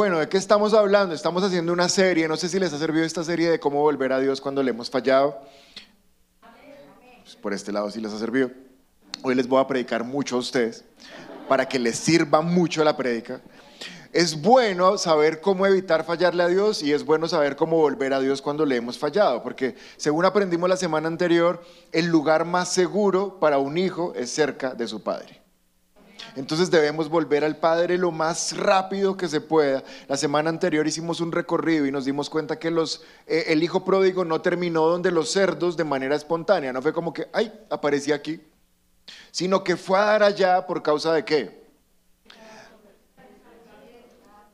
Bueno, ¿de qué estamos hablando? Estamos haciendo una serie, no sé si les ha servido esta serie de cómo volver a Dios cuando le hemos fallado. Pues por este lado sí les ha servido. Hoy les voy a predicar mucho a ustedes para que les sirva mucho la prédica. Es bueno saber cómo evitar fallarle a Dios y es bueno saber cómo volver a Dios cuando le hemos fallado, porque según aprendimos la semana anterior, el lugar más seguro para un hijo es cerca de su padre. Entonces debemos volver al Padre lo más rápido que se pueda. La semana anterior hicimos un recorrido y nos dimos cuenta que los, eh, el hijo pródigo no terminó donde los cerdos de manera espontánea. No fue como que, ay, aparecía aquí. Sino que fue a dar allá por causa de qué.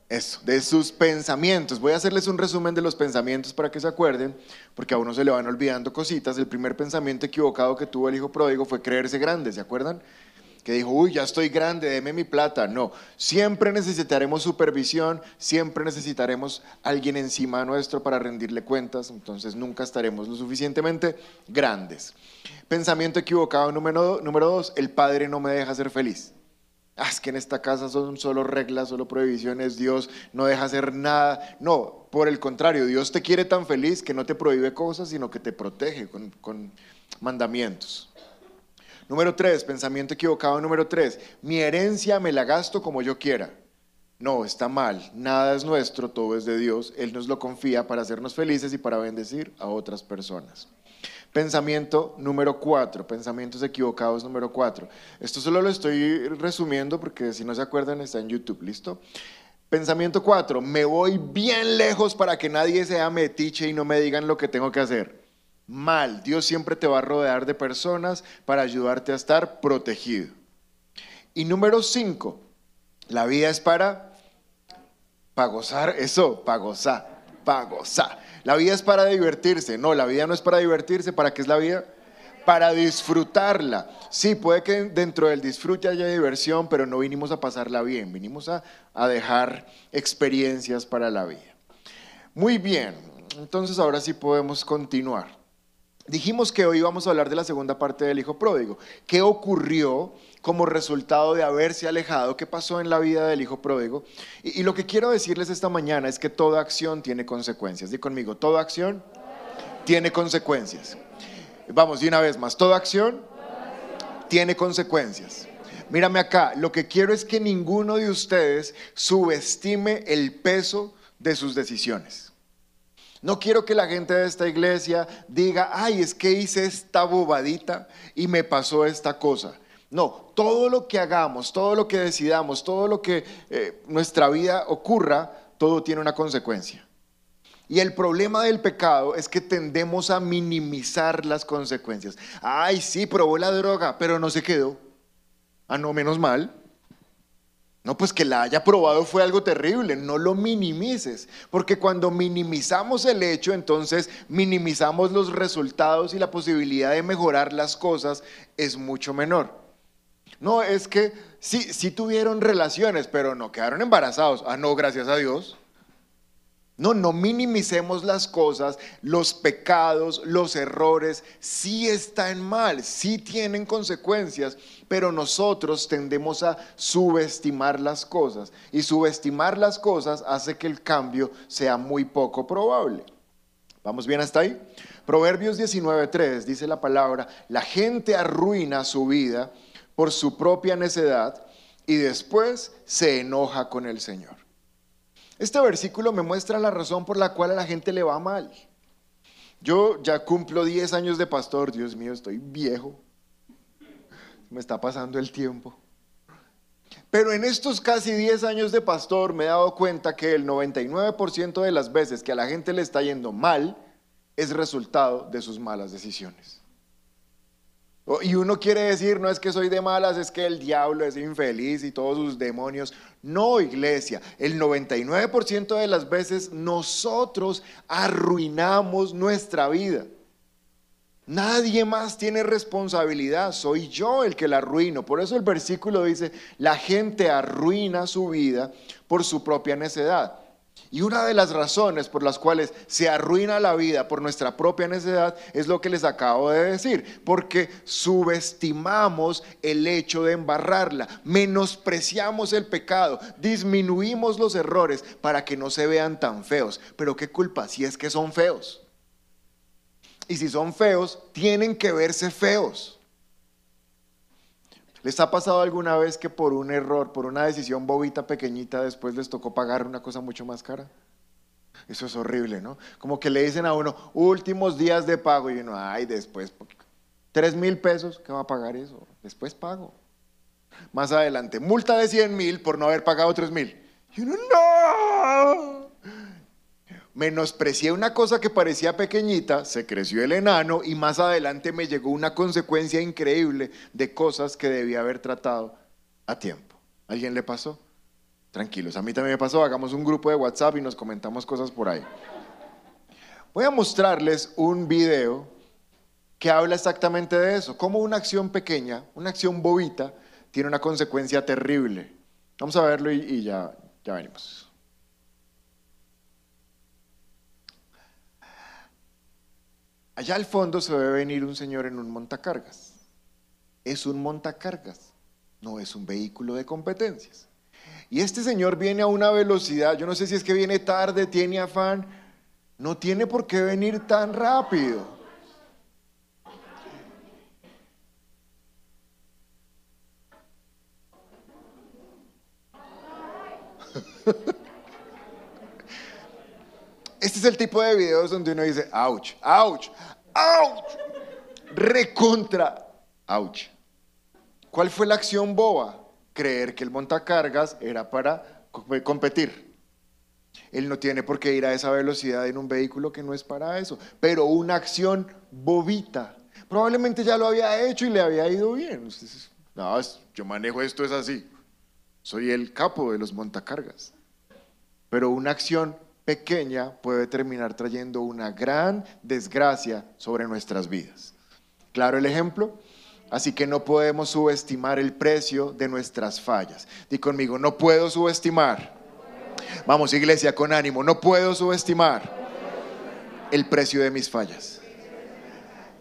Eso, de sus pensamientos. Voy a hacerles un resumen de los pensamientos para que se acuerden, porque a uno se le van olvidando cositas. El primer pensamiento equivocado que tuvo el hijo pródigo fue creerse grande, ¿se acuerdan? Que dijo, uy, ya estoy grande, deme mi plata. No, siempre necesitaremos supervisión, siempre necesitaremos alguien encima nuestro para rendirle cuentas, entonces nunca estaremos lo suficientemente grandes. Pensamiento equivocado número, número dos, el padre no me deja ser feliz. Ah, es que en esta casa son solo reglas, solo prohibiciones, Dios no deja hacer nada. No, por el contrario, Dios te quiere tan feliz que no te prohíbe cosas, sino que te protege con, con mandamientos. Número tres, pensamiento equivocado número tres, mi herencia me la gasto como yo quiera. No, está mal, nada es nuestro, todo es de Dios, Él nos lo confía para hacernos felices y para bendecir a otras personas. Pensamiento número cuatro, pensamientos equivocados número cuatro. Esto solo lo estoy resumiendo porque si no se acuerdan está en YouTube, ¿listo? Pensamiento cuatro, me voy bien lejos para que nadie sea metiche y no me digan lo que tengo que hacer mal. Dios siempre te va a rodear de personas para ayudarte a estar protegido. Y número cinco, la vida es para, para gozar, eso, para gozar, para gozar. La vida es para divertirse, no, la vida no es para divertirse, ¿para qué es la vida? Para disfrutarla. Sí, puede que dentro del disfrute haya diversión, pero no vinimos a pasarla bien, vinimos a, a dejar experiencias para la vida. Muy bien, entonces ahora sí podemos continuar. Dijimos que hoy vamos a hablar de la segunda parte del hijo pródigo. ¿Qué ocurrió como resultado de haberse alejado? ¿Qué pasó en la vida del hijo pródigo? Y, lo que quiero decirles esta mañana es que toda acción tiene consecuencias. Di conmigo, toda acción tiene consecuencias. Vamos, de una vez más, toda acción tiene consecuencias. Mírame acá, lo que quiero es que ninguno de ustedes subestime el peso de sus decisiones. No quiero que la gente de esta iglesia diga, ay, es que hice esta bobadita y me pasó esta cosa. No, todo lo que hagamos, todo lo que decidamos, todo lo que eh, nuestra vida ocurra, todo tiene una consecuencia. Y el problema del pecado es que tendemos a minimizar las consecuencias. Ay, sí, probó la droga, pero no se quedó. Ah, no, menos mal. No, pues que la haya probado fue algo terrible, no lo minimices, porque cuando minimizamos el hecho, entonces minimizamos los resultados y la posibilidad de mejorar las cosas es mucho menor. No, es que sí, sí tuvieron relaciones, pero no quedaron embarazados. Ah, no, gracias a Dios. No, no minimicemos las cosas, los pecados, los errores, sí están mal, sí tienen consecuencias, pero nosotros tendemos a subestimar las cosas y subestimar las cosas hace que el cambio sea muy poco probable. ¿Vamos bien hasta ahí? Proverbios 19.3 dice la palabra, la gente arruina su vida por su propia necedad y después se enoja con el Señor. Este versículo me muestra la razón por la cual a la gente le va mal. Yo ya cumplo 10 años de pastor, Dios mío, estoy viejo. Me está pasando el tiempo. Pero en estos casi 10 años de pastor me he dado cuenta que el 99% de las veces que a la gente le está yendo mal es resultado de sus malas decisiones. Y uno quiere decir, no es que soy de malas, es que el diablo es infeliz y todos sus demonios. No, iglesia, el 99% de las veces nosotros arruinamos nuestra vida. Nadie más tiene responsabilidad, soy yo el que la arruino. Por eso el versículo dice, la gente arruina su vida por su propia necedad. Y una de las razones por las cuales se arruina la vida por nuestra propia necesidad es lo que les acabo de decir, porque subestimamos el hecho de embarrarla, menospreciamos el pecado, disminuimos los errores para que no se vean tan feos. Pero qué culpa si es que son feos. Y si son feos, tienen que verse feos. ¿Les ha pasado alguna vez que por un error, por una decisión bobita pequeñita, después les tocó pagar una cosa mucho más cara? Eso es horrible, ¿no? Como que le dicen a uno, últimos días de pago, y uno, ay, después, tres mil pesos, ¿qué va a pagar eso? Después pago. Más adelante, multa de 100 mil por no haber pagado tres mil. Y uno, no menosprecié una cosa que parecía pequeñita, se creció el enano y más adelante me llegó una consecuencia increíble de cosas que debía haber tratado a tiempo. ¿Alguien le pasó? Tranquilos, a mí también me pasó, hagamos un grupo de WhatsApp y nos comentamos cosas por ahí. Voy a mostrarles un video que habla exactamente de eso, cómo una acción pequeña, una acción bobita, tiene una consecuencia terrible. Vamos a verlo y, y ya, ya venimos. Allá al fondo se ve venir un señor en un montacargas. Es un montacargas, no es un vehículo de competencias. Y este señor viene a una velocidad, yo no sé si es que viene tarde, tiene afán, no tiene por qué venir tan rápido. Este es el tipo de videos donde uno dice, ouch, ouch, ouch, recontra, ouch. ¿Cuál fue la acción boba? Creer que el montacargas era para competir. Él no tiene por qué ir a esa velocidad en un vehículo que no es para eso, pero una acción bobita. Probablemente ya lo había hecho y le había ido bien. No, yo manejo esto, es así. Soy el capo de los montacargas. Pero una acción pequeña puede terminar trayendo una gran desgracia sobre nuestras vidas. ¿Claro el ejemplo? Así que no podemos subestimar el precio de nuestras fallas. Di conmigo, no puedo subestimar. Vamos, iglesia, con ánimo, no puedo subestimar el precio de mis fallas.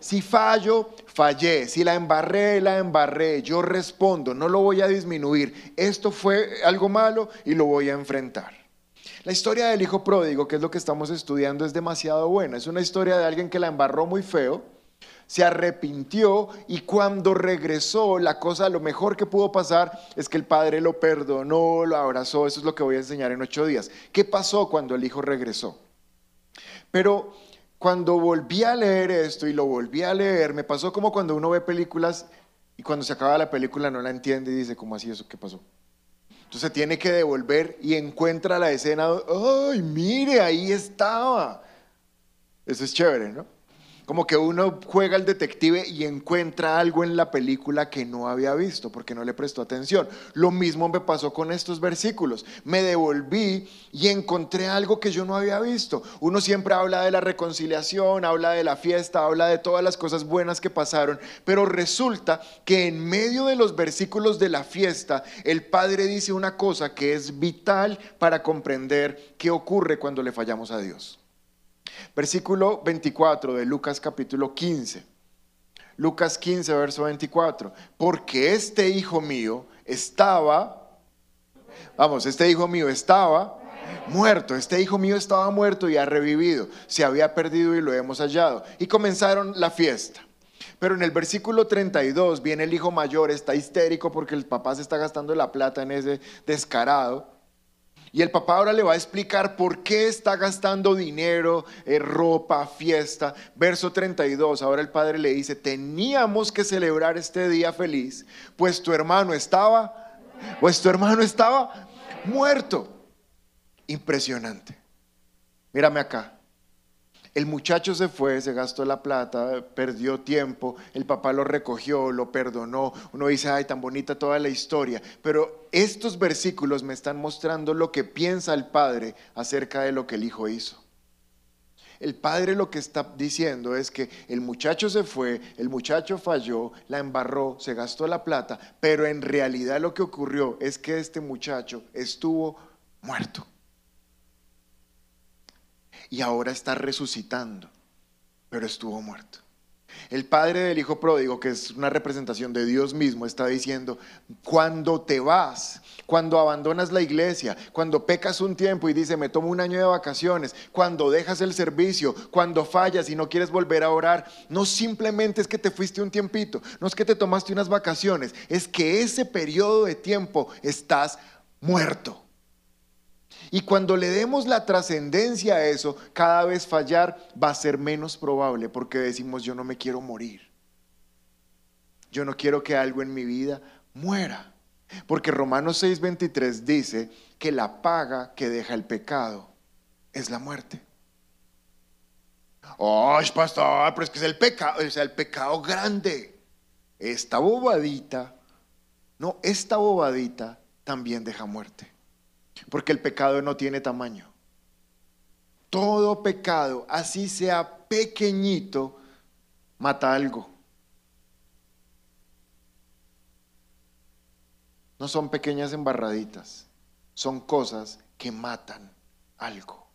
Si fallo, fallé. Si la embarré, la embarré. Yo respondo, no lo voy a disminuir. Esto fue algo malo y lo voy a enfrentar. La historia del hijo pródigo, que es lo que estamos estudiando, es demasiado buena. Es una historia de alguien que la embarró muy feo, se arrepintió y cuando regresó, la cosa, lo mejor que pudo pasar es que el padre lo perdonó, lo abrazó. Eso es lo que voy a enseñar en ocho días. ¿Qué pasó cuando el hijo regresó? Pero cuando volví a leer esto y lo volví a leer, me pasó como cuando uno ve películas y cuando se acaba la película no la entiende y dice, ¿cómo así eso? ¿Qué pasó? Entonces tiene que devolver y encuentra la escena. ¡Ay, mire, ahí estaba! Eso es chévere, ¿no? Como que uno juega al detective y encuentra algo en la película que no había visto porque no le prestó atención. Lo mismo me pasó con estos versículos. Me devolví y encontré algo que yo no había visto. Uno siempre habla de la reconciliación, habla de la fiesta, habla de todas las cosas buenas que pasaron, pero resulta que en medio de los versículos de la fiesta, el Padre dice una cosa que es vital para comprender qué ocurre cuando le fallamos a Dios. Versículo 24 de Lucas capítulo 15. Lucas 15, verso 24. Porque este hijo mío estaba, vamos, este hijo mío estaba muerto, este hijo mío estaba muerto y ha revivido, se había perdido y lo hemos hallado. Y comenzaron la fiesta. Pero en el versículo 32 viene el hijo mayor, está histérico porque el papá se está gastando la plata en ese descarado. Y el papá ahora le va a explicar por qué está gastando dinero, eh, ropa, fiesta. Verso 32, ahora el padre le dice, teníamos que celebrar este día feliz, pues tu hermano estaba, pues tu hermano estaba muerto. Impresionante. Mírame acá. El muchacho se fue, se gastó la plata, perdió tiempo, el papá lo recogió, lo perdonó. Uno dice, ay, tan bonita toda la historia. Pero estos versículos me están mostrando lo que piensa el padre acerca de lo que el hijo hizo. El padre lo que está diciendo es que el muchacho se fue, el muchacho falló, la embarró, se gastó la plata, pero en realidad lo que ocurrió es que este muchacho estuvo muerto. Y ahora está resucitando, pero estuvo muerto. El padre del hijo pródigo, que es una representación de Dios mismo, está diciendo, cuando te vas, cuando abandonas la iglesia, cuando pecas un tiempo y dice, me tomo un año de vacaciones, cuando dejas el servicio, cuando fallas y no quieres volver a orar, no simplemente es que te fuiste un tiempito, no es que te tomaste unas vacaciones, es que ese periodo de tiempo estás muerto. Y cuando le demos la trascendencia a eso, cada vez fallar va a ser menos probable porque decimos yo no me quiero morir. Yo no quiero que algo en mi vida muera. Porque Romanos 6:23 dice que la paga que deja el pecado es la muerte. ¡Ay, pastor! Pero es que es el pecado, sea, el pecado grande. Esta bobadita, no, esta bobadita también deja muerte. Porque el pecado no tiene tamaño. Todo pecado, así sea pequeñito, mata algo. No son pequeñas embarraditas, son cosas que matan algo.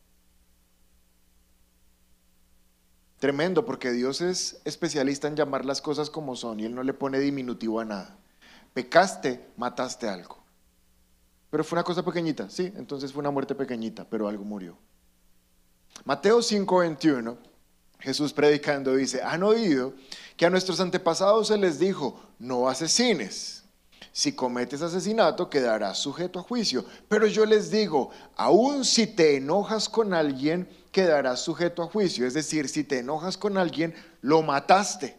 Tremendo, porque Dios es especialista en llamar las cosas como son y Él no le pone diminutivo a nada. Pecaste, mataste algo. Pero fue una cosa pequeñita, sí, entonces fue una muerte pequeñita, pero algo murió. Mateo 5:21, Jesús predicando dice, han oído que a nuestros antepasados se les dijo, no asesines. Si cometes asesinato, quedarás sujeto a juicio. Pero yo les digo, aun si te enojas con alguien, quedarás sujeto a juicio. Es decir, si te enojas con alguien, lo mataste.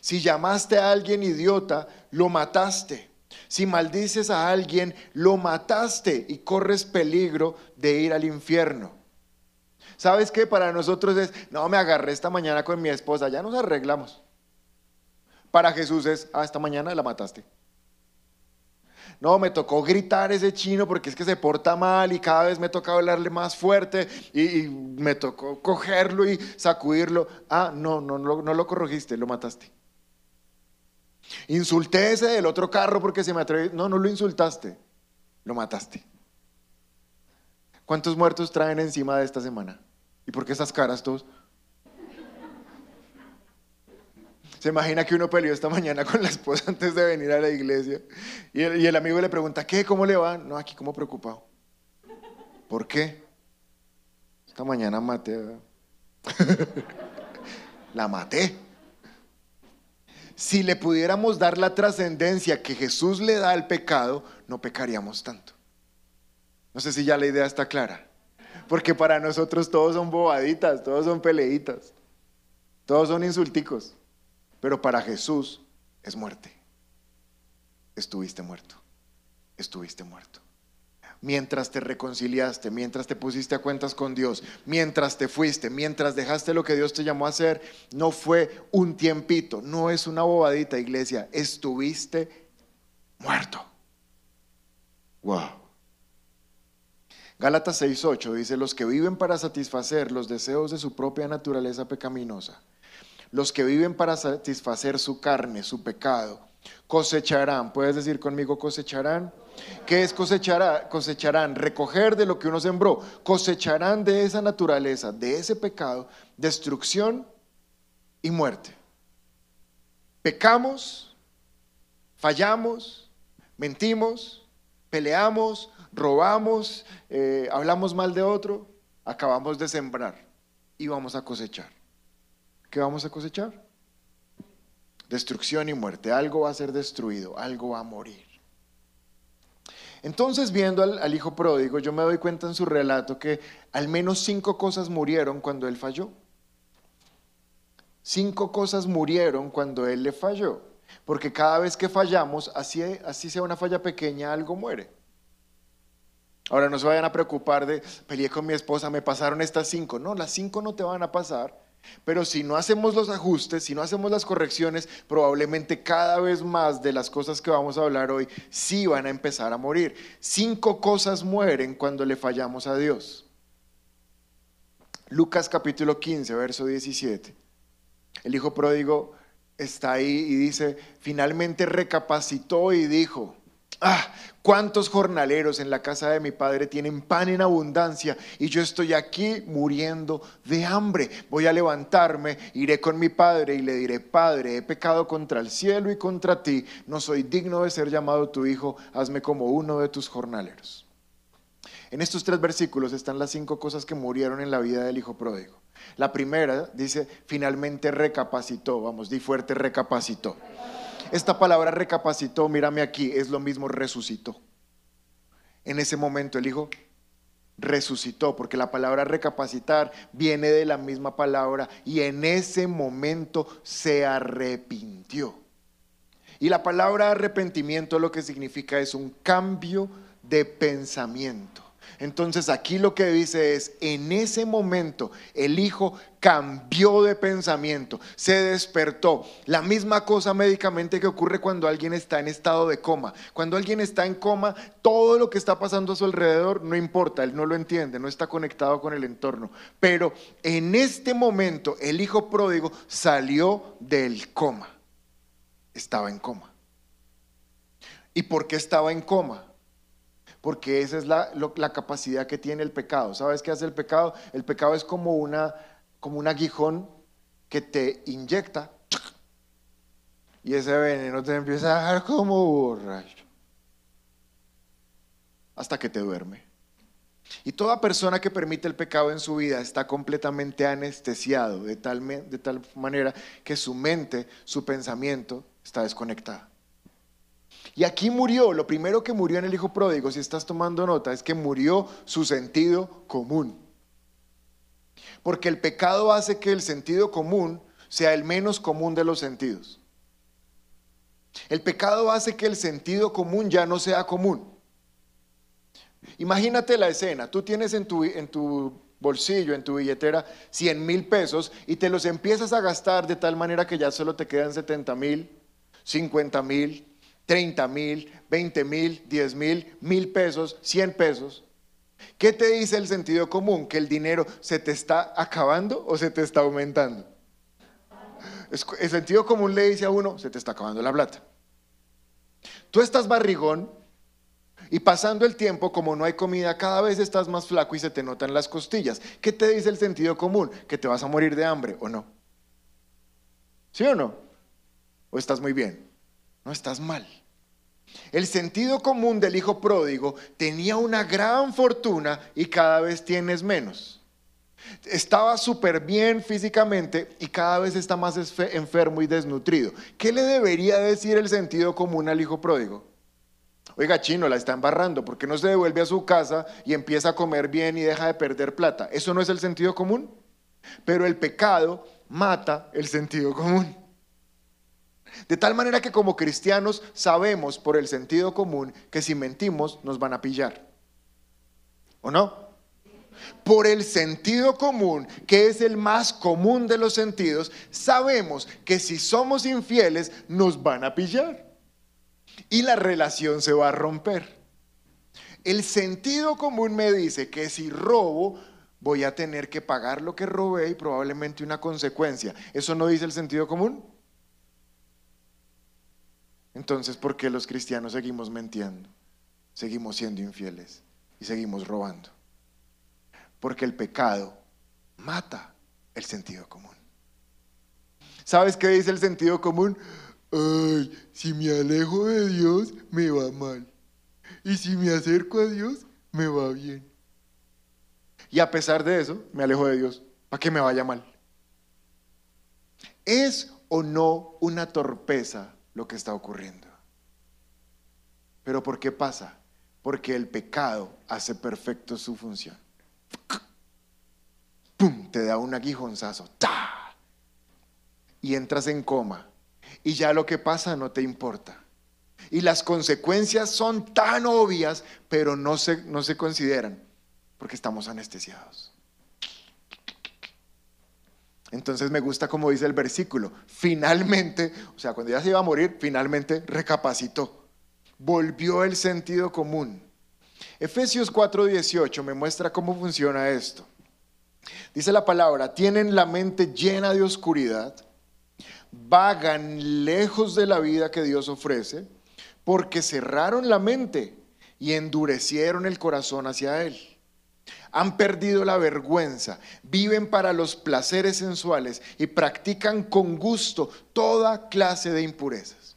Si llamaste a alguien idiota, lo mataste. Si maldices a alguien, lo mataste y corres peligro de ir al infierno. ¿Sabes qué? Para nosotros es, no, me agarré esta mañana con mi esposa, ya nos arreglamos. Para Jesús es, ah, esta mañana la mataste. No, me tocó gritar ese chino porque es que se porta mal y cada vez me toca hablarle más fuerte y, me tocó cogerlo y sacudirlo. Ah, no, no, no, no lo corregiste, lo mataste. Insulté ese del otro carro porque se me atrevió. No, no lo insultaste, lo mataste. ¿Cuántos muertos traen encima de esta semana? ¿Y por qué esas caras todos? Se imagina que uno peleó esta mañana con la esposa antes de venir a la iglesia y el, amigo le pregunta, ¿qué? ¿Cómo le va? No, aquí como preocupado. ¿Por qué? Esta mañana maté. la maté. Si le pudiéramos dar la trascendencia que Jesús le da al pecado, no pecaríamos tanto. No sé si ya la idea está clara. Porque para nosotros todos son bobaditas, todos son peleitas, todos son insulticos. Pero para Jesús es muerte. Estuviste muerto. Estuviste muerto mientras te reconciliaste, mientras te pusiste a cuentas con Dios, mientras te fuiste, mientras dejaste lo que Dios te llamó a hacer, no fue un tiempito, no es una bobadita, iglesia, estuviste muerto. Wow. Gálatas 6:8 dice, los que viven para satisfacer los deseos de su propia naturaleza pecaminosa, los que viven para satisfacer su carne, su pecado, cosecharán. ¿Puedes decir conmigo cosecharán? ¿Qué es cosechar? Cosecharán, recoger de lo que uno sembró. Cosecharán de esa naturaleza, de ese pecado, destrucción y muerte. Pecamos, fallamos, mentimos, peleamos, robamos, eh, hablamos mal de otro, acabamos de sembrar y vamos a cosechar. ¿Qué vamos a cosechar? Destrucción y muerte. Algo va a ser destruido, algo va a morir. Entonces, viendo al, hijo pródigo, yo me doy cuenta en su relato que al menos cinco cosas murieron cuando él falló. Cinco cosas murieron cuando él le falló. Porque cada vez que fallamos, así, así sea una falla pequeña, algo muere. Ahora no se vayan a preocupar de, peleé con mi esposa, me pasaron estas cinco. No, las cinco no te van a pasar pero si no hacemos los ajustes, si no hacemos las correcciones, probablemente cada vez más de las cosas que vamos a hablar hoy sí van a empezar a morir. Cinco cosas mueren cuando le fallamos a Dios. Lucas capítulo 15, verso 17. El hijo pródigo está ahí y dice, finalmente recapacitó y dijo, Ah, cuántos jornaleros en la casa de mi padre tienen pan en abundancia y yo estoy aquí muriendo de hambre. Voy a levantarme, iré con mi padre y le diré, Padre, he pecado contra el cielo y contra ti, no soy digno de ser llamado tu hijo, hazme como uno de tus jornaleros. En estos tres versículos están las cinco cosas que murieron en la vida del hijo pródigo. La primera dice, finalmente recapacitó, vamos, di fuerte, recapacitó. Esta palabra recapacitó, mírame aquí, es lo mismo resucitó. En ese momento el hijo resucitó, porque la palabra recapacitar viene de la misma palabra y en ese momento se arrepintió. Y la palabra arrepentimiento lo que significa es un cambio de pensamiento. Entonces aquí lo que dice es, en ese momento el hijo cambió de pensamiento, se despertó. La misma cosa médicamente que ocurre cuando alguien está en estado de coma. Cuando alguien está en coma, todo lo que está pasando a su alrededor no importa, él no lo entiende, no está conectado con el entorno. Pero en este momento el hijo pródigo salió del coma. Estaba en coma. ¿Y por qué estaba en coma? Porque esa es la, capacidad que tiene el pecado. ¿Sabes qué hace el pecado? El pecado es como, una, como un aguijón que te inyecta y ese veneno te empieza a dejar como borracho hasta que te duerme. Y toda persona que permite el pecado en su vida está completamente anestesiado de tal, de tal manera que su mente, su pensamiento está desconectado. Y aquí murió, lo primero que murió en el hijo pródigo, si estás tomando nota, es que murió su sentido común. Porque el pecado hace que el sentido común sea el menos común de los sentidos. El pecado hace que el sentido común ya no sea común. Imagínate la escena, tú tienes en tu, en tu bolsillo, en tu billetera, 100 mil pesos y te los empiezas a gastar de tal manera que ya solo te quedan 70 mil, 50 mil, 30 mil, 20 mil, 10 mil, mil pesos, 100 pesos. ¿Qué te dice el sentido común? ¿Que el dinero se te está acabando o se te está aumentando? El sentido común le dice a uno, se te está acabando la plata. Tú estás barrigón y pasando el tiempo, como no hay comida, cada vez estás más flaco y se te notan las costillas. ¿Qué te dice el sentido común? Que te vas a morir de hambre o no. ¿Sí o no? ¿O estás muy bien? No estás mal. El sentido común del hijo pródigo tenía una gran fortuna y cada vez tienes menos. Estaba súper bien físicamente y cada vez está más enfermo y desnutrido. ¿Qué le debería decir el sentido común al hijo pródigo? Oiga, chino, la está embarrando, ¿por qué no se devuelve a su casa y empieza a comer bien y deja de perder plata? ¿Eso no es el sentido común? Pero el pecado mata el sentido común. De tal manera que como cristianos sabemos por el sentido común que si mentimos nos van a pillar. ¿O no? Por el sentido común, que es el más común de los sentidos, sabemos que si somos infieles nos van a pillar. Y la relación se va a romper. El sentido común me dice que si robo, voy a tener que pagar lo que robé y probablemente una consecuencia. ¿Eso no dice el sentido común? Entonces, ¿por qué los cristianos seguimos mintiendo? Seguimos siendo infieles y seguimos robando. Porque el pecado mata el sentido común. ¿Sabes qué dice el sentido común? Ay, si me alejo de Dios, me va mal. Y si me acerco a Dios, me va bien. Y a pesar de eso, me alejo de Dios, para que me vaya mal. ¿Es o no una torpeza lo que está ocurriendo. Pero ¿por qué pasa? Porque el pecado hace perfecto su función. ¡Pum! Te da un aguijonzazo. ¡Ta! Y entras en coma. Y ya lo que pasa no te importa. Y las consecuencias son tan obvias, pero no se, no se consideran, porque estamos anestesiados. Entonces me gusta como dice el versículo, finalmente, o sea, cuando ya se iba a morir, finalmente recapacitó, volvió el sentido común. Efesios 4:18 me muestra cómo funciona esto. Dice la palabra, tienen la mente llena de oscuridad, vagan lejos de la vida que Dios ofrece, porque cerraron la mente y endurecieron el corazón hacia Él. Han perdido la vergüenza, viven para los placeres sensuales y practican con gusto toda clase de impurezas.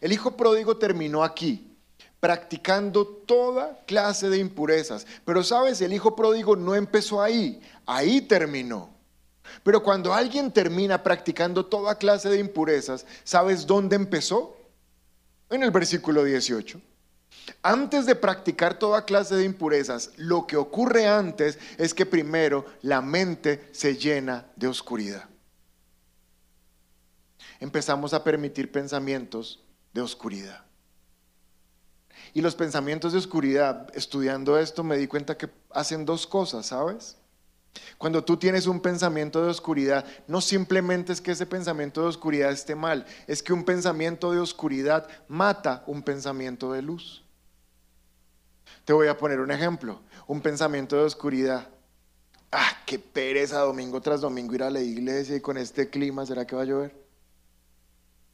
El hijo pródigo terminó aquí, practicando toda clase de impurezas. Pero sabes, el hijo pródigo no empezó ahí, ahí terminó. Pero cuando alguien termina practicando toda clase de impurezas, ¿sabes dónde empezó? En el versículo 18. Antes de practicar toda clase de impurezas, lo que ocurre antes es que primero la mente se llena de oscuridad. Empezamos a permitir pensamientos de oscuridad. Y los pensamientos de oscuridad, estudiando esto, me di cuenta que hacen dos cosas, ¿sabes? Cuando tú tienes un pensamiento de oscuridad, no simplemente es que ese pensamiento de oscuridad esté mal, es que un pensamiento de oscuridad mata un pensamiento de luz. Te voy a poner un ejemplo, un pensamiento de oscuridad. Ah, qué pereza domingo tras domingo ir a la iglesia y con este clima, ¿será que va a llover?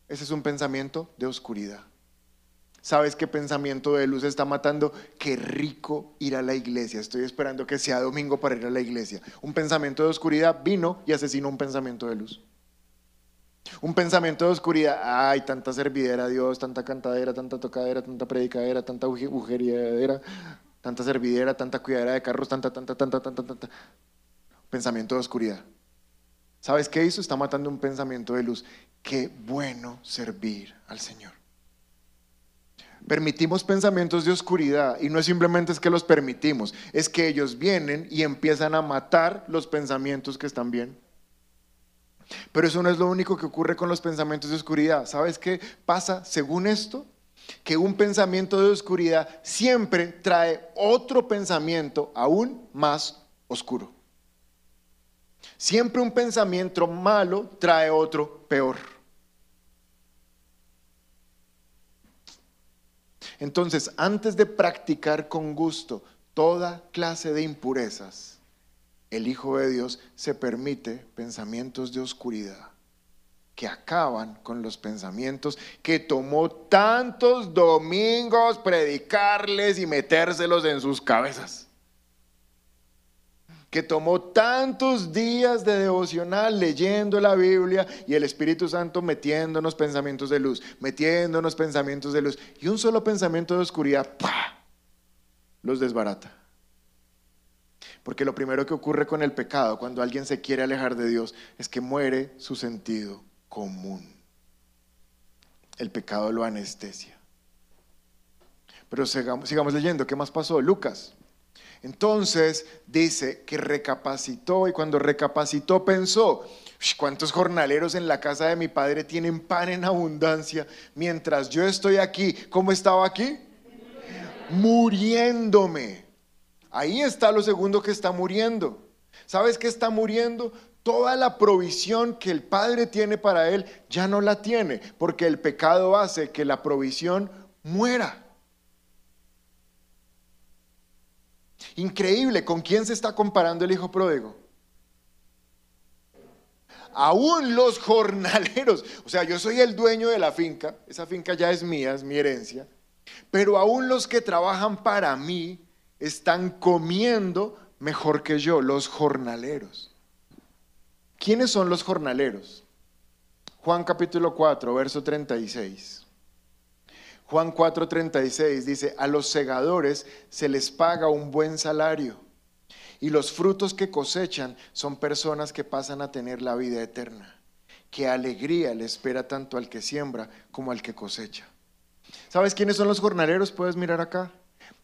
Ese es un pensamiento de oscuridad. ¿Sabes qué pensamiento de luz está matando? Qué rico ir a la iglesia. Estoy esperando que sea domingo para ir a la iglesia. Un pensamiento de oscuridad vino y asesinó un pensamiento de luz. Un pensamiento de oscuridad, ay, tanta servidera, Dios, tanta cantadera, tanta tocadera, tanta predicadera, tanta ujeriadera, tanta servidera, tanta cuidadera de carros, tanta, tanta, tanta, tanta, tanta. Pensamiento de oscuridad. ¿Sabes qué hizo? Está matando un pensamiento de luz. Qué bueno servir al Señor. Permitimos pensamientos de oscuridad y no es simplemente es que los permitimos, es que ellos vienen y empiezan a matar los pensamientos que están bien. Pero eso no es lo único que ocurre con los pensamientos de oscuridad. ¿Sabes qué pasa según esto? Que un pensamiento de oscuridad siempre trae otro pensamiento aún más oscuro. Siempre un pensamiento malo trae otro peor. Entonces, antes de practicar con gusto toda clase de impurezas, el Hijo de Dios se permite pensamientos de oscuridad que acaban con los pensamientos que tomó tantos domingos predicarles y metérselos en sus cabezas. Que tomó tantos días de devocional leyendo la Biblia y el Espíritu Santo metiéndonos pensamientos de luz, metiéndonos pensamientos de luz. Y un solo pensamiento de oscuridad, los desbarata. Porque lo primero que ocurre con el pecado, cuando alguien se quiere alejar de Dios, es que muere su sentido común. El pecado lo anestesia. Pero sigamos, leyendo, ¿qué más pasó? Lucas. Entonces dice que recapacitó y cuando recapacitó pensó, ¿cuántos jornaleros en la casa de mi padre tienen pan en abundancia mientras yo estoy aquí? ¿Cómo estaba aquí? Muriéndome. Ahí está lo segundo que está muriendo. ¿Sabes qué está muriendo? Toda la provisión que el Padre tiene para él ya no la tiene, porque el pecado hace que la provisión muera. Increíble, ¿con quién se está comparando el hijo pródigo? Aún los jornaleros, o sea, yo soy el dueño de la finca, esa finca ya es mía, es mi herencia, pero aún los que trabajan para mí están comiendo mejor que yo, los jornaleros. ¿Quiénes son los jornaleros? Juan capítulo 4, verso 36. Juan 4, 36 dice, a los segadores se les paga un buen salario y los frutos que cosechan son personas que pasan a tener la vida eterna. Qué alegría le espera tanto al que siembra como al que cosecha. ¿Sabes quiénes son los jornaleros? Puedes mirar acá.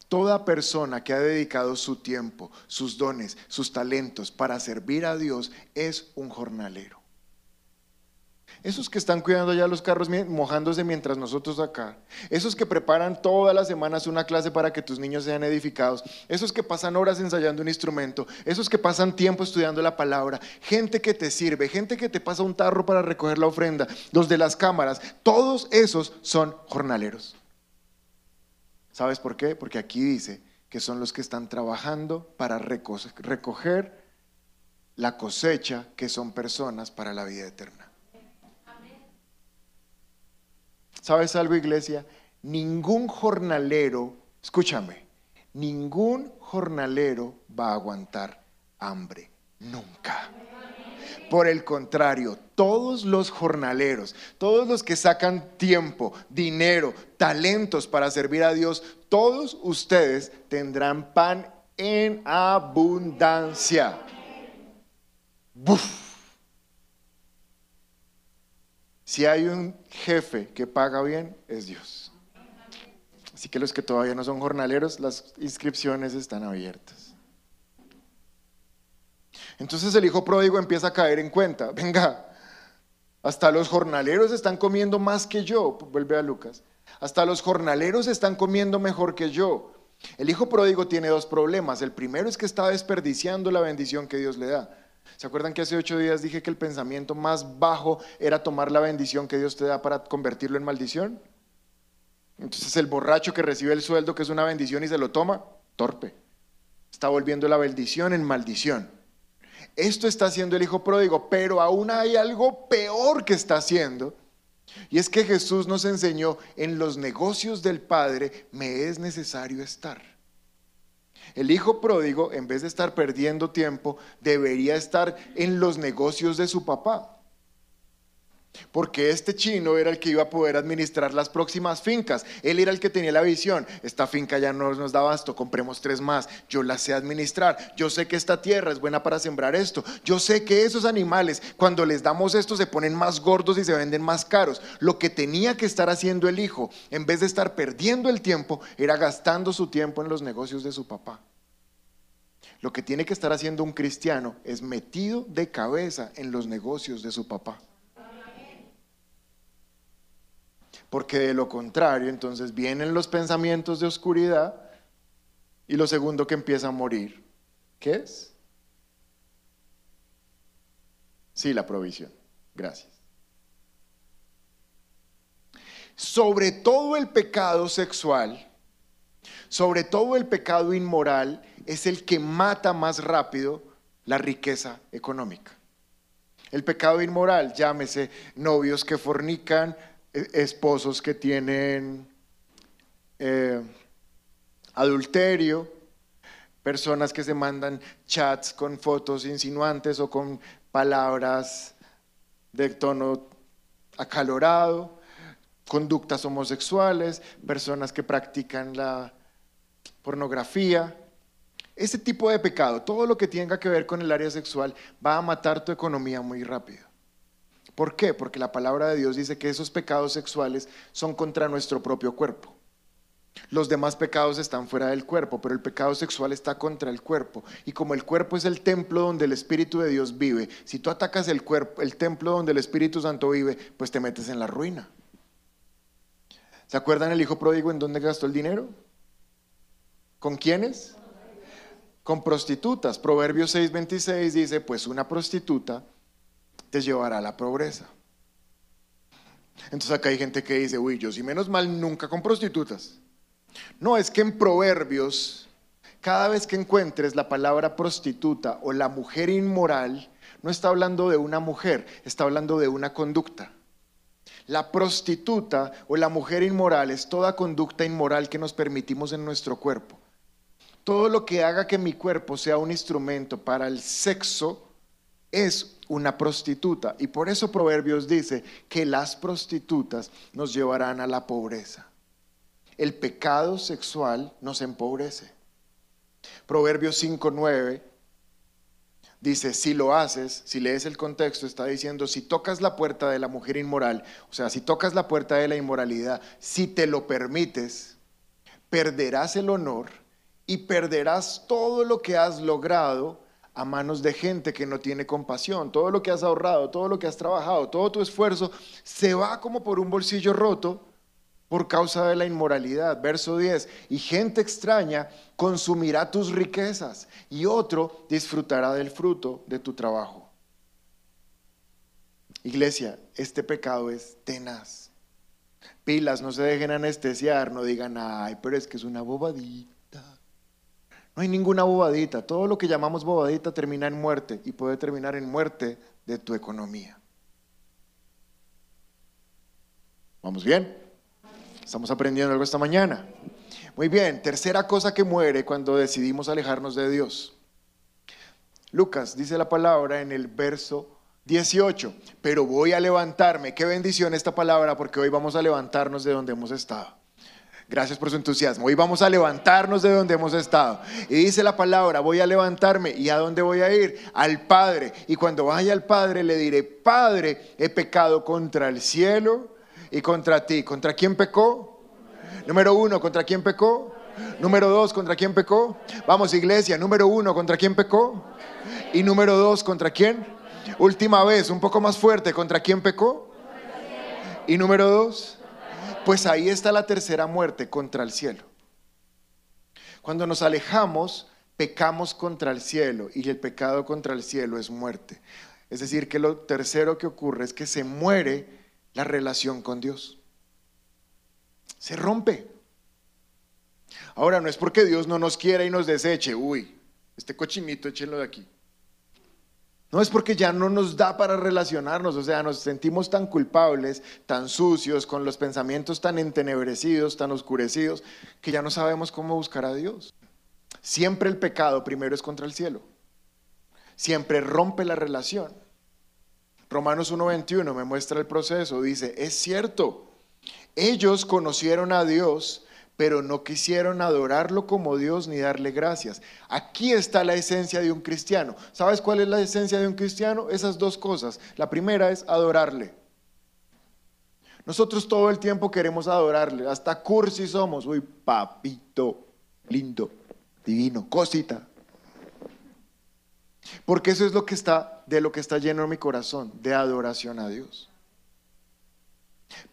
Toda persona que ha dedicado su tiempo, sus dones, sus talentos para servir a Dios es un jornalero. Esos que están cuidando ya los carros mojándose mientras nosotros acá. Esos que preparan todas las semanas una clase para que tus niños sean edificados. Esos que pasan horas ensayando un instrumento. Esos que pasan tiempo estudiando la palabra. Gente que te sirve. Gente que te pasa un tarro para recoger la ofrenda. Los de las cámaras. Todos esos son jornaleros. ¿Sabes por qué? Porque aquí dice que son los que están trabajando para recoger la cosecha que son personas para la vida eterna. ¿Sabes algo, iglesia? ningún jornalero, escúchame, ningún jornalero va a aguantar hambre, nunca. Por el contrario, todos los jornaleros, todos los que sacan tiempo, dinero, talentos para servir a Dios, todos ustedes tendrán pan en abundancia. Buf. Si hay un jefe que paga bien, es Dios. Así que los que todavía no son jornaleros, las inscripciones están abiertas. Entonces el hijo pródigo empieza a caer en cuenta, venga, hasta los jornaleros están comiendo más que yo, vuelve a Lucas, hasta los jornaleros están comiendo mejor que yo. El hijo pródigo tiene dos problemas. El primero es que está desperdiciando la bendición que Dios le da. ¿Se acuerdan que hace ocho días dije que el pensamiento más bajo era tomar la bendición que Dios te da para convertirlo en maldición? Entonces el borracho que recibe el sueldo, que es una bendición y se lo toma, torpe. Está volviendo la bendición en maldición. Esto está haciendo el hijo pródigo, pero aún hay algo peor que está haciendo. Y es que Jesús nos enseñó, en los negocios del Padre me es necesario estar. El hijo pródigo, en vez de estar perdiendo tiempo, debería estar en los negocios de su papá porque este chino era el que iba a poder administrar las próximas fincas. Él era el que tenía la visión. Esta finca ya no nos da basto, compremos tres más. Yo la sé administrar. Yo sé que esta tierra es buena para sembrar esto. Yo sé que esos animales, cuando les damos esto, se ponen más gordos y se venden más caros. Lo que tenía que estar haciendo el hijo, en vez de estar perdiendo el tiempo, era gastando su tiempo en los negocios de su papá. Lo que tiene que estar haciendo un cristiano es metido de cabeza en los negocios de su papá. Porque de lo contrario entonces vienen los pensamientos de oscuridad y lo segundo que empieza a morir, ¿qué es? Sí, la provisión. Gracias. Sobre todo el pecado sexual, sobre todo el pecado inmoral, es el que mata más rápido la riqueza económica. El pecado inmoral, llámese novios que fornican, esposos que tienen eh, adulterio, personas que se mandan chats con fotos insinuantes o con palabras de tono acalorado, conductas homosexuales, personas que practican la pornografía. Ese tipo de pecado, todo lo que tenga que ver con el área sexual, va a matar tu economía muy rápido. ¿Por qué? Porque la palabra de Dios dice que esos pecados sexuales son contra nuestro propio cuerpo. Los demás pecados están fuera del cuerpo, pero el pecado sexual está contra el cuerpo. Y como el cuerpo es el templo donde el Espíritu de Dios vive, si tú atacas el cuerpo, el templo donde el Espíritu Santo vive, pues te metes en la ruina. ¿Se acuerdan el hijo pródigo en dónde gastó el dinero? ¿Con quiénes? Con prostitutas. Proverbios 6:26 dice, pues una prostituta te llevará a la pobreza. Entonces acá hay gente que dice, uy, yo si menos mal nunca con prostitutas. No, es que en Proverbios, cada vez que encuentres la palabra prostituta o la mujer inmoral, no está hablando de una mujer, está hablando de una conducta. La prostituta o la mujer inmoral es toda conducta inmoral que nos permitimos en nuestro cuerpo. Todo lo que haga que mi cuerpo sea un instrumento para el sexo es una prostituta. Y por eso Proverbios dice que las prostitutas nos llevarán a la pobreza. El pecado sexual nos empobrece. Proverbios 5.9 dice, si lo haces, si lees el contexto, está diciendo, si tocas la puerta de la mujer inmoral, o sea, si tocas la puerta de la inmoralidad, si te lo permites, perderás el honor y perderás todo lo que has logrado a manos de gente que no tiene compasión. Todo lo que has ahorrado, todo lo que has trabajado, todo tu esfuerzo se va como por un bolsillo roto por causa de la inmoralidad. Verso 10, y gente extraña consumirá tus riquezas y otro disfrutará del fruto de tu trabajo. Iglesia, este pecado es tenaz. Pilas, no se dejen anestesiar, no digan, ay, pero es que es una bobadita. No hay ninguna bobadita. Todo lo que llamamos bobadita termina en muerte y puede terminar en muerte de tu economía. ¿Vamos bien? Estamos aprendiendo algo esta mañana. Muy bien, tercera cosa que muere cuando decidimos alejarnos de Dios. Lucas dice la palabra en el verso 18, pero voy a levantarme. Qué bendición esta palabra porque hoy vamos a levantarnos de donde hemos estado. Gracias por su entusiasmo. Hoy vamos a levantarnos de donde hemos estado. Y dice la palabra, voy a levantarme. ¿Y a dónde voy a ir? Al Padre. Y cuando vaya al Padre le diré, Padre, he pecado contra el cielo y contra ti. ¿Contra quién pecó? Número uno, ¿contra quién pecó? Número dos, ¿contra quién pecó? Vamos, iglesia. Número uno, ¿contra quién pecó? Y número dos, ¿contra quién? Última vez, un poco más fuerte, ¿contra quién pecó? Y número dos, pues ahí está la tercera muerte, contra el cielo. Cuando nos alejamos, pecamos contra el cielo y el pecado contra el cielo es muerte. Es decir, que lo tercero que ocurre es que se muere la relación con Dios. Se rompe. Ahora, no es porque Dios no nos quiera y nos deseche, uy, este cochinito échenlo de aquí. No es porque ya no nos da para relacionarnos, o sea, nos sentimos tan culpables, tan sucios, con los pensamientos tan entenebrecidos, tan oscurecidos, que ya no sabemos cómo buscar a Dios. Siempre el pecado primero es contra el cielo. Siempre rompe la relación. Romanos 1.21 me muestra el proceso. Dice, es cierto, ellos conocieron a Dios, pero no quisieron adorarlo como Dios ni darle gracias. Aquí está la esencia de un cristiano. ¿Sabes cuál es la esencia de un cristiano? Esas dos cosas. La primera es adorarle. Nosotros todo el tiempo queremos adorarle, hasta cursi somos. Uy, papito, lindo, divino, cosita. Porque eso es lo que está, de lo que está lleno mi corazón, de adoración a Dios.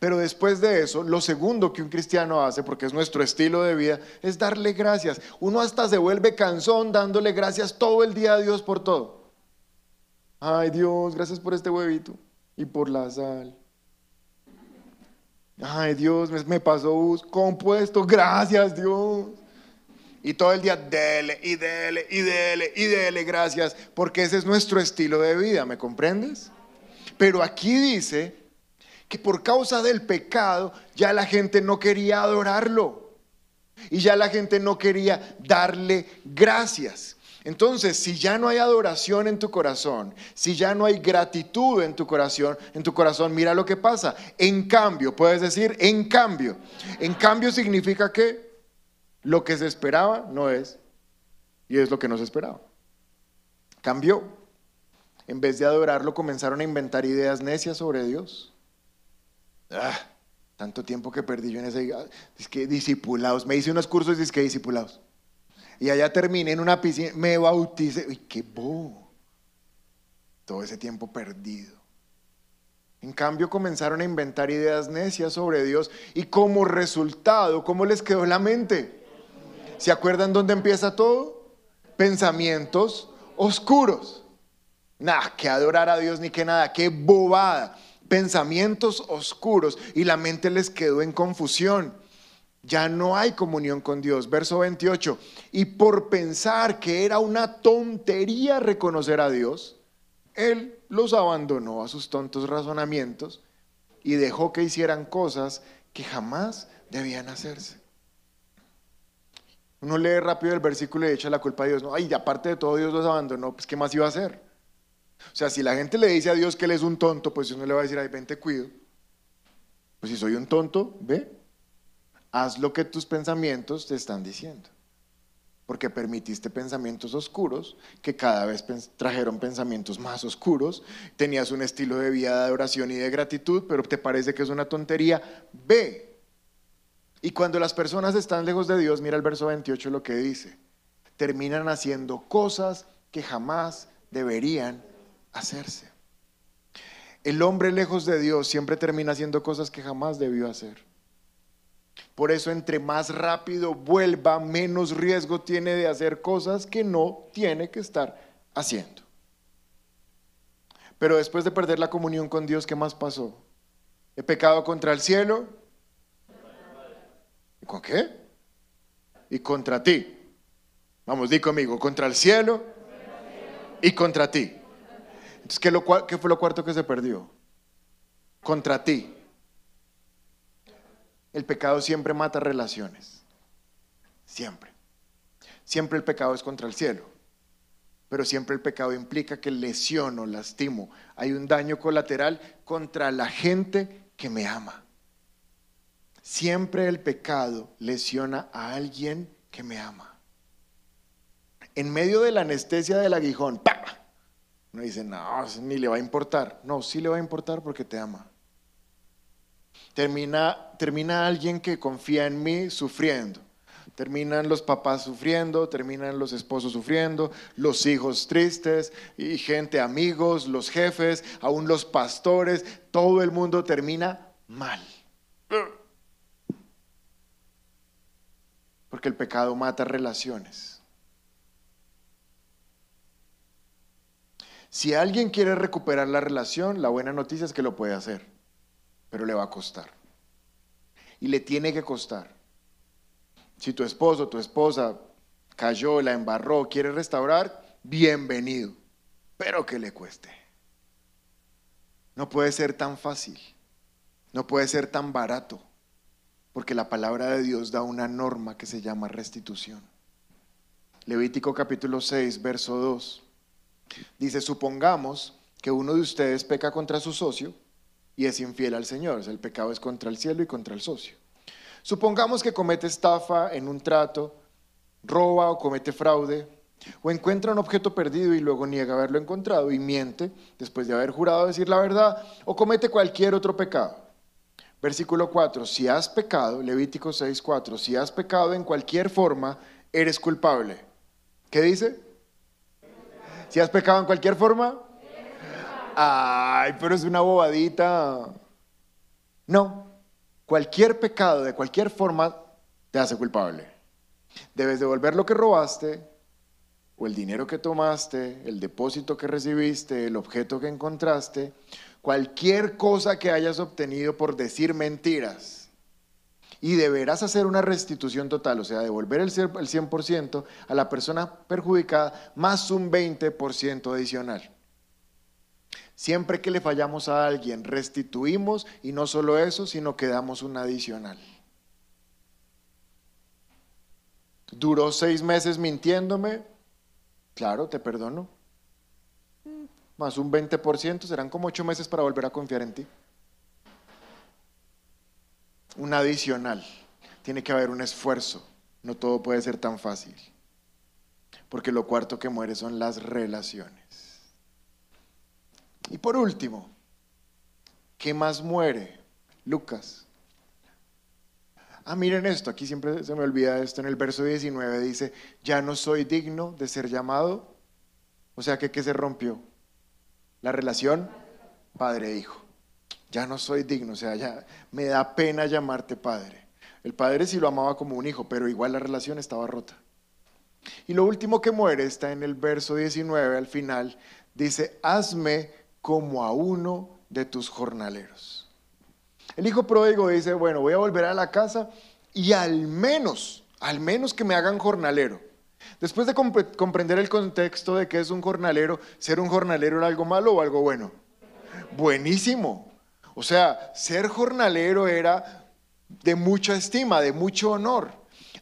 Pero después de eso, lo segundo que un cristiano hace, porque es nuestro estilo de vida, es darle gracias. Uno hasta se vuelve cansón dándole gracias todo el día a Dios por todo. Ay Dios, gracias por este huevito y por la sal. Ay Dios, me pasó compuesto, gracias Dios. Y todo el día, dele y dele y dele y dele gracias, porque ese es nuestro estilo de vida, ¿me comprendes? Pero aquí dice que por causa del pecado ya la gente no quería adorarlo y ya la gente no quería darle gracias. Entonces, si ya no hay adoración en tu corazón, si ya no hay gratitud en tu corazón, en tu corazón, mira lo que pasa. En cambio, puedes decir, en cambio. En cambio significa que lo que se esperaba no es, y es lo que no se esperaba. Cambió. En vez de adorarlo, comenzaron a inventar ideas necias sobre Dios. Ah, tanto tiempo que perdí yo en ese. Es que discipulados. Me hice unos cursos es que discipulados. Y allá terminé en una piscina, me bauticé. Uy, qué bobo. Todo ese tiempo perdido. En cambio comenzaron a inventar ideas necias sobre Dios y como resultado, ¿cómo les quedó la mente? ¿Se acuerdan dónde empieza todo? Pensamientos oscuros. Nada, que adorar a Dios ni que nada, qué bobada. Pensamientos oscuros y la mente les quedó en confusión. Ya no hay comunión con Dios. Verso 28. Y por pensar que era una tontería reconocer a Dios, Él los abandonó a sus tontos razonamientos y dejó que hicieran cosas que jamás debían hacerse. Uno lee rápido el versículo y echa la culpa a Dios. No, ay, aparte de todo, Dios los abandonó, pues ¿qué más iba a hacer? O sea, si la gente le dice a Dios que él es un tonto, pues uno le va a decir, ay, ven, te cuido. Pues si soy un tonto, ve, haz lo que tus pensamientos te están diciendo. Porque permitiste pensamientos oscuros que cada vez trajeron pensamientos más oscuros. Tenías un estilo de vida de oración y de gratitud, pero te parece que es una tontería. Ve, y cuando las personas están lejos de Dios, mira el verso 28 lo que dice, terminan haciendo cosas que jamás deberían hacerse. El hombre lejos de Dios siempre termina haciendo cosas que jamás debió hacer. Por eso entre más rápido vuelva, menos riesgo tiene de hacer cosas que no tiene que estar haciendo. Pero después de perder la comunión con Dios, ¿qué más pasó? He pecado contra el cielo, ¿Con qué? Y contra ti. Vamos, di conmigo, contra el cielo y contra ti. Entonces, ¿qué, lo, fue lo cuarto que se perdió? Contra ti. El pecado siempre mata relaciones. Siempre. Siempre el pecado es contra el cielo. Pero siempre el pecado implica que lesiono, lastimo. Hay un daño colateral contra la gente que me ama. Siempre el pecado lesiona a alguien que me ama. En medio de la anestesia del aguijón, ¡pam! Uno dice, no, ni le va a importar. No, sí le va a importar porque te ama. Termina, termina alguien que confía en mí sufriendo. Terminan los papás sufriendo, terminan los esposos sufriendo, los hijos tristes y gente, amigos, los jefes, aún los pastores, todo el mundo termina mal. Porque el pecado mata relaciones. Si alguien quiere recuperar la relación, la buena noticia es que lo puede hacer, pero le va a costar. Y le tiene que costar. Si tu esposo tu esposa cayó, la embarró, quiere restaurar, bienvenido, pero que le cueste. No puede ser tan fácil, no puede ser tan barato, porque la palabra de Dios da una norma que se llama restitución. Levítico capítulo 6, verso 2. Dice, supongamos que uno de ustedes peca contra su socio y es infiel al Señor. el pecado es contra el cielo y contra el socio. Supongamos que comete estafa en un trato, roba o comete fraude, o encuentra un objeto perdido y luego niega haberlo encontrado y miente después de haber jurado decir la verdad, o comete cualquier otro pecado. Versículo 4, si has pecado, Levítico 6, 4, si has pecado en cualquier forma, eres culpable. ¿Qué dice? Si has pecado en cualquier forma. Ay, pero es una bobadita. No, cualquier pecado de cualquier forma te hace culpable. Debes devolver lo que robaste, o el dinero que tomaste, el depósito que recibiste, el objeto que encontraste, cualquier cosa que hayas obtenido por decir mentiras y deberás hacer una restitución total, o sea, devolver el 100% a la persona perjudicada más un 20% adicional. Siempre que le fallamos a alguien, restituimos y no solo eso, sino que damos un adicional. Duró seis meses mintiéndome, claro, te perdono. Más un 20%, serán como ocho meses para volver a confiar en ti un adicional. Tiene que haber un esfuerzo. No todo puede ser tan fácil. Porque lo cuarto que muere son las relaciones. Y por último, ¿qué más muere? Lucas. Ah, miren esto, aquí siempre se me olvida esto, en el verso 19 dice, ya no soy digno de ser llamado. O sea que, ¿qué se rompió? La relación padre-hijo ya no soy digno, o sea, ya me da pena llamarte padre. El padre sí lo amaba como un hijo, pero igual la relación estaba rota. Y lo último que muere está en el verso 19 al final, dice, hazme como a uno de tus jornaleros. El hijo pródigo dice, bueno, voy a volver a la casa y al menos, al menos que me hagan jornalero. Después de comprender el contexto de que es un jornalero, ser un jornalero era algo malo o algo bueno. Buenísimo. O sea, ser jornalero era de mucha estima, de mucho honor.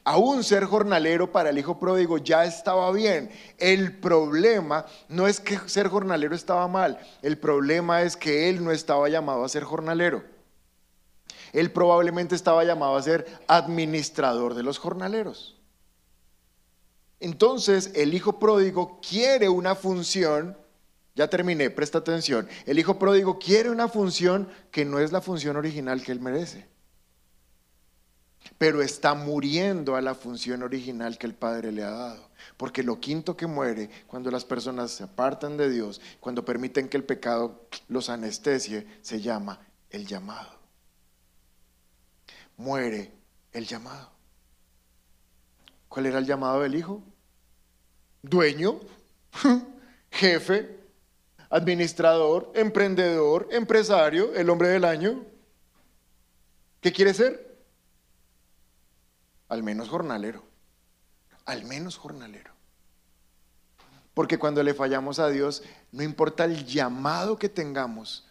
Aún ser jornalero para el hijo pródigo ya estaba bien. El problema no es que ser jornalero estaba mal, el problema es que él no estaba llamado a ser jornalero. Él probablemente estaba llamado a ser administrador de los jornaleros. Entonces el hijo pródigo quiere una función ya terminé, presta atención. El hijo pródigo quiere una función que no es la función original que él merece. Pero está muriendo a la función original que el Padre le ha dado. Porque lo quinto que muere cuando las personas se apartan de Dios, cuando permiten que el pecado los anestesie, se llama el llamado. Muere el llamado. ¿Cuál era el llamado del hijo? Dueño, jefe, administrador, emprendedor, empresario, el hombre del año. ¿Qué quiere ser? Al menos jornalero. Al menos jornalero. Porque cuando le fallamos a Dios, no importa el llamado que tengamos,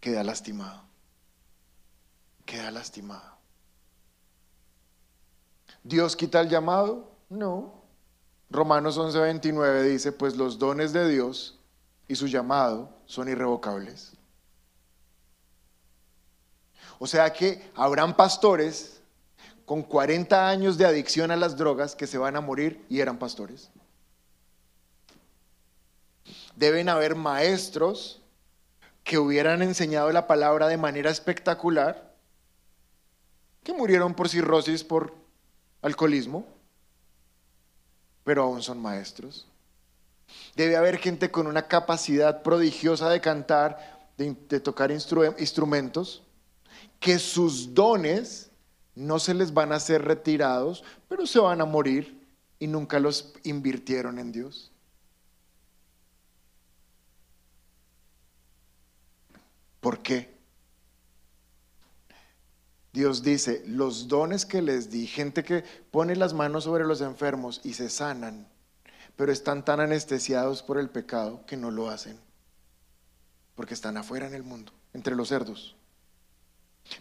queda lastimado. Queda lastimado. ¿Dios quita el llamado? No. Romanos 11:29 dice, pues los dones de Dios y su llamado son irrevocables. O sea que habrán pastores con 40 años de adicción a las drogas que se van a morir y eran pastores. Deben haber maestros que hubieran enseñado la palabra de manera espectacular, que murieron por cirrosis, por alcoholismo, pero aún son maestros. Debe haber gente con una capacidad prodigiosa de cantar, de, tocar instrumentos, que sus dones no se les van a ser retirados, pero se van a morir y nunca los invirtieron en Dios. ¿Por qué? Dios dice, los dones que les di, gente que pone las manos sobre los enfermos y se sanan, pero están tan anestesiados por el pecado que no lo hacen, porque están afuera en el mundo, entre los cerdos.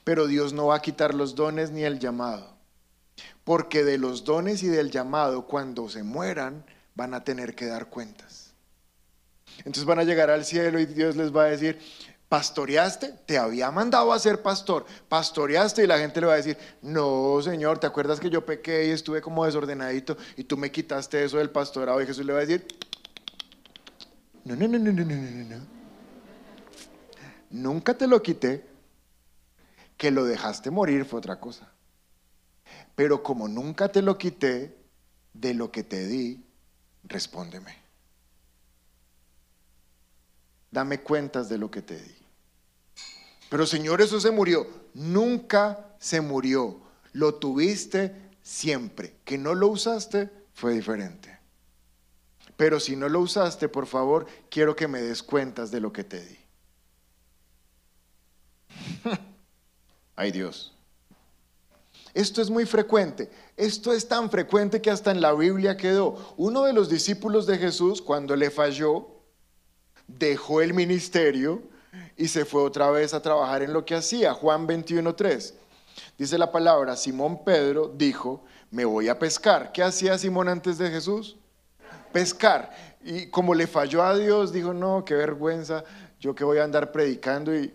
Pero Dios no va a quitar los dones ni el llamado, porque de los dones y del llamado, cuando se mueran, van a tener que dar cuentas. Entonces van a llegar al cielo y Dios les va a decir, ¿Pastoreaste? Te había mandado a ser pastor. ¿Pastoreaste? Y la gente le va a decir, no, Señor, ¿te acuerdas que yo pequé y estuve como desordenadito y tú me quitaste eso del pastorado? Y Jesús le va a decir, no, no, no, no, no, no, no, no. Nunca te lo quité. Que lo dejaste morir fue otra cosa. Pero como nunca te lo quité, de lo que te di, respóndeme. Dame cuentas de lo que te di. Pero Señor, eso se murió. Nunca se murió. Lo tuviste siempre. Que no lo usaste fue diferente. Pero si no lo usaste, por favor, quiero que me des cuentas de lo que te di. Ay Dios. Esto es muy frecuente. Esto es tan frecuente que hasta en la Biblia quedó. Uno de los discípulos de Jesús, cuando le falló, dejó el ministerio y se fue otra vez a trabajar en lo que hacía. Juan 21.3. Dice la palabra, Simón Pedro dijo, me voy a pescar. ¿Qué hacía Simón antes de Jesús? Pescar. Y como le falló a Dios, dijo, no, qué vergüenza, yo que voy a andar predicando y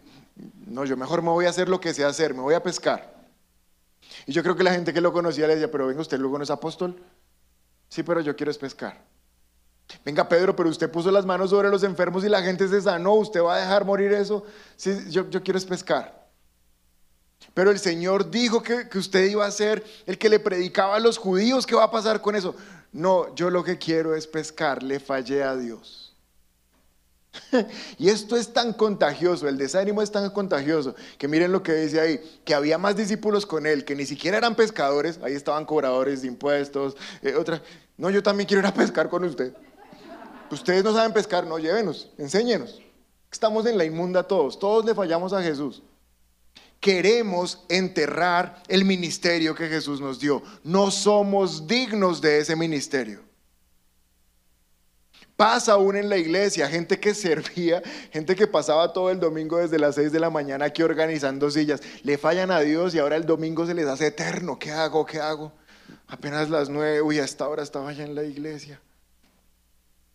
no, yo mejor me voy a hacer lo que sé hacer, me voy a pescar. Y yo creo que la gente que lo conocía le decía, pero venga, usted luego no es apóstol. Sí, pero yo quiero es pescar. Venga Pedro, pero usted puso las manos sobre los enfermos y la gente se sanó, ¿usted va a dejar morir eso? Sí, yo, quiero es pescar. Pero el Señor dijo que, que usted iba a ser el que le predicaba a los judíos, ¿qué va a pasar con eso? No, yo lo que quiero es pescar, le fallé a Dios. y esto es tan contagioso, el desánimo es tan contagioso, que miren lo que dice ahí, que había más discípulos con él, que ni siquiera eran pescadores, ahí estaban cobradores de impuestos, eh, otra. No, yo también quiero ir a pescar con usted. Ustedes no saben pescar, no, llévenos, enséñenos. Estamos en la inmunda todos, todos le fallamos a Jesús. Queremos enterrar el ministerio que Jesús nos dio. No somos dignos de ese ministerio. Pasa aún en la iglesia, gente que servía, gente que pasaba todo el domingo desde las 6 de la mañana aquí organizando sillas. Le fallan a Dios y ahora el domingo se les hace eterno. ¿Qué hago? ¿Qué hago? Apenas las 9, uy, a esta hora estaba ya en la iglesia.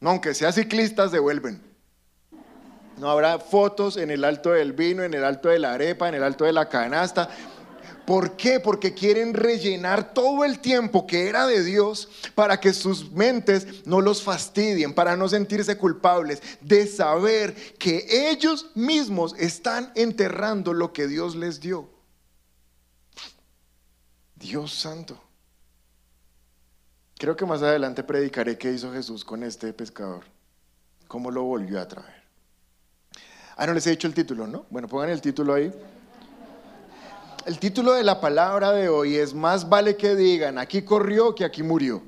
No, aunque sea ciclistas, devuelven. No habrá fotos en el alto del vino, en el alto de la arepa, en el alto de la canasta. ¿Por qué? Porque quieren rellenar todo el tiempo que era de Dios para que sus mentes no los fastidien, para no sentirse culpables de saber que ellos mismos están enterrando lo que Dios les dio. Dios santo. Creo que más adelante predicaré qué hizo Jesús con este pescador, cómo lo volvió a traer. Ah, no les he dicho el título, ¿no? Bueno, pongan el título ahí. El título de la palabra de hoy es Más vale que digan, aquí corrió que aquí murió.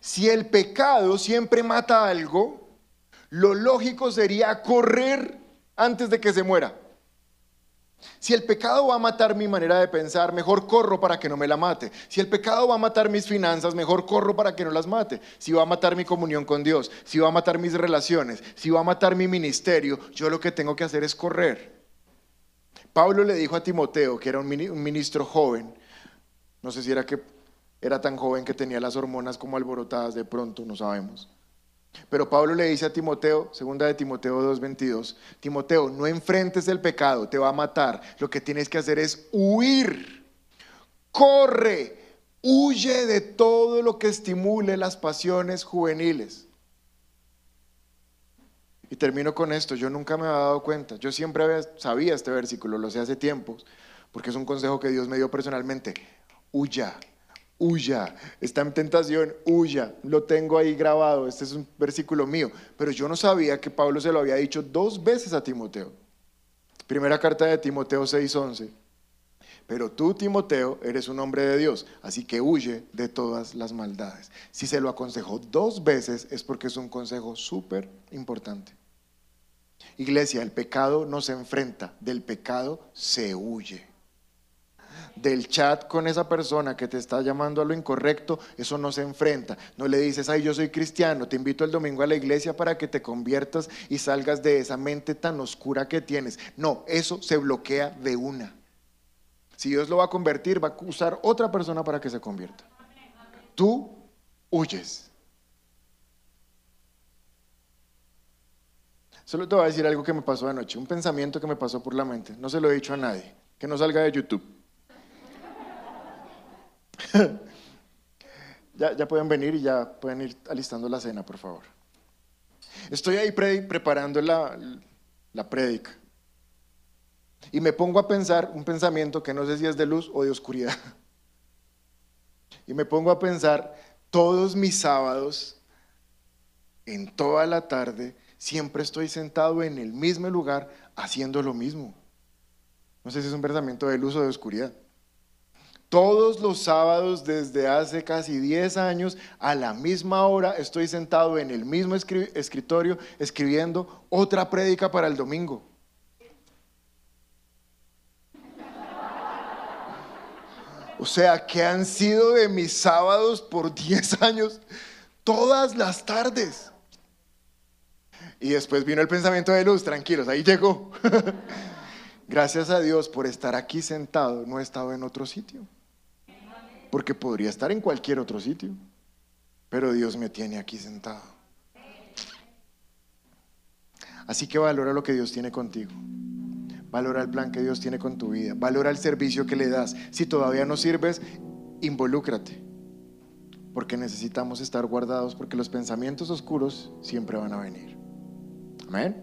Si el pecado siempre mata algo, lo lógico sería correr antes de que se muera. Si el pecado va a matar mi manera de pensar, mejor corro para que no me la mate. Si el pecado va a matar mis finanzas, mejor corro para que no las mate. Si va a matar mi comunión con Dios, si va a matar mis relaciones, si va a matar mi ministerio, yo lo que tengo que hacer es correr. Pablo le dijo a Timoteo, que era un ministro joven, No sé si era que era tan joven que tenía las hormonas como alborotadas de pronto, no sabemos. Pero Pablo le dice a Timoteo, segunda de Timoteo 2:22, Timoteo, no enfrentes el pecado, te va a matar. Lo que tienes que hacer es huir. Corre, huye de todo lo que estimule las pasiones juveniles. Y termino con esto, yo nunca me había dado cuenta, yo siempre sabía este versículo, lo sé hace tiempos, porque es un consejo que Dios me dio personalmente. Huya, huya, está en tentación, huya, lo tengo ahí grabado, este es un versículo mío, pero yo no sabía que Pablo se lo había dicho dos veces a Timoteo. Primera carta de Timoteo 6:11. Pero tú, Timoteo, eres un hombre de Dios, así que huye de todas las maldades. Si se lo aconsejó dos veces es porque es un consejo súper importante. Iglesia, el pecado no se enfrenta, del pecado se huye del chat con esa persona que te está llamando a lo incorrecto, eso no se enfrenta. No le dices, ay, yo soy cristiano, te invito el domingo a la iglesia para que te conviertas y salgas de esa mente tan oscura que tienes. No, eso se bloquea de una. Si Dios lo va a convertir, va a usar otra persona para que se convierta. Tú huyes. Solo te voy a decir algo que me pasó anoche, un pensamiento que me pasó por la mente. No se lo he dicho a nadie. Que no salga de YouTube. ya, pueden venir y ya pueden ir alistando la cena, por favor. Estoy ahí preparando la, la prédica. Y me pongo a pensar un pensamiento que no sé si es de luz o de oscuridad. Y me pongo a pensar, todos mis sábados, en toda la tarde, siempre estoy sentado en el mismo lugar haciendo lo mismo. No sé si es un pensamiento de luz o de oscuridad. Todos los sábados desde hace casi 10 años, a la misma hora, estoy sentado en el mismo escritorio escribiendo otra prédica para el domingo. O sea, que han sido de mis sábados por 10 años, todas las tardes. Y después vino el pensamiento de luz, tranquilos, ahí llegó. Gracias a Dios por estar aquí sentado, no he estado en otro sitio porque podría estar en cualquier otro sitio, pero Dios me tiene aquí sentado. Así que valora lo que Dios tiene contigo. Valora el plan que Dios tiene con tu vida. Valora el servicio que le das. Si todavía no sirves, involúcrate. Porque necesitamos estar guardados porque los pensamientos oscuros siempre van a venir. Amén.